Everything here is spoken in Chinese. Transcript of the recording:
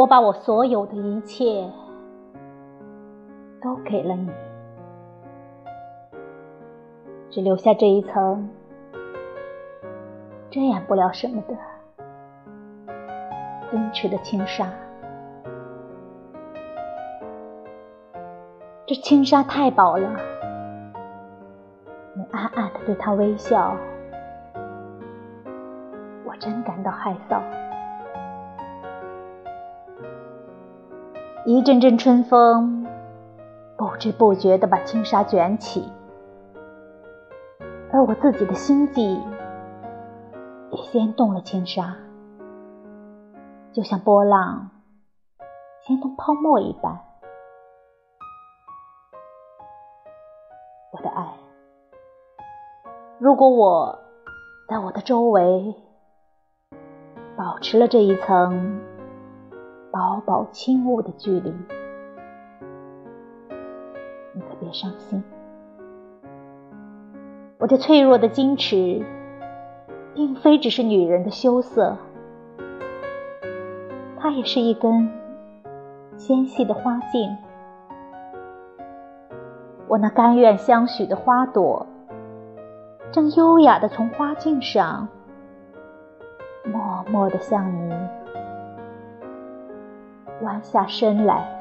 我把我所有的一切都给了你，只留下这一层遮掩不了什么的矜持的轻纱。这轻纱太薄了，你暗暗的对他微笑，我真感到害臊。一阵阵春风，不知不觉的把轻纱卷起，而我自己的心悸也掀动了轻纱，就像波浪掀动泡沫一般。我的爱，如果我在我的周围保持了这一层薄薄轻雾的距离，你可别伤心。我这脆弱的矜持，并非只是女人的羞涩，它也是一根纤细的花茎。我那甘愿相许的花朵，正优雅的从花茎上默默的向你弯下身来。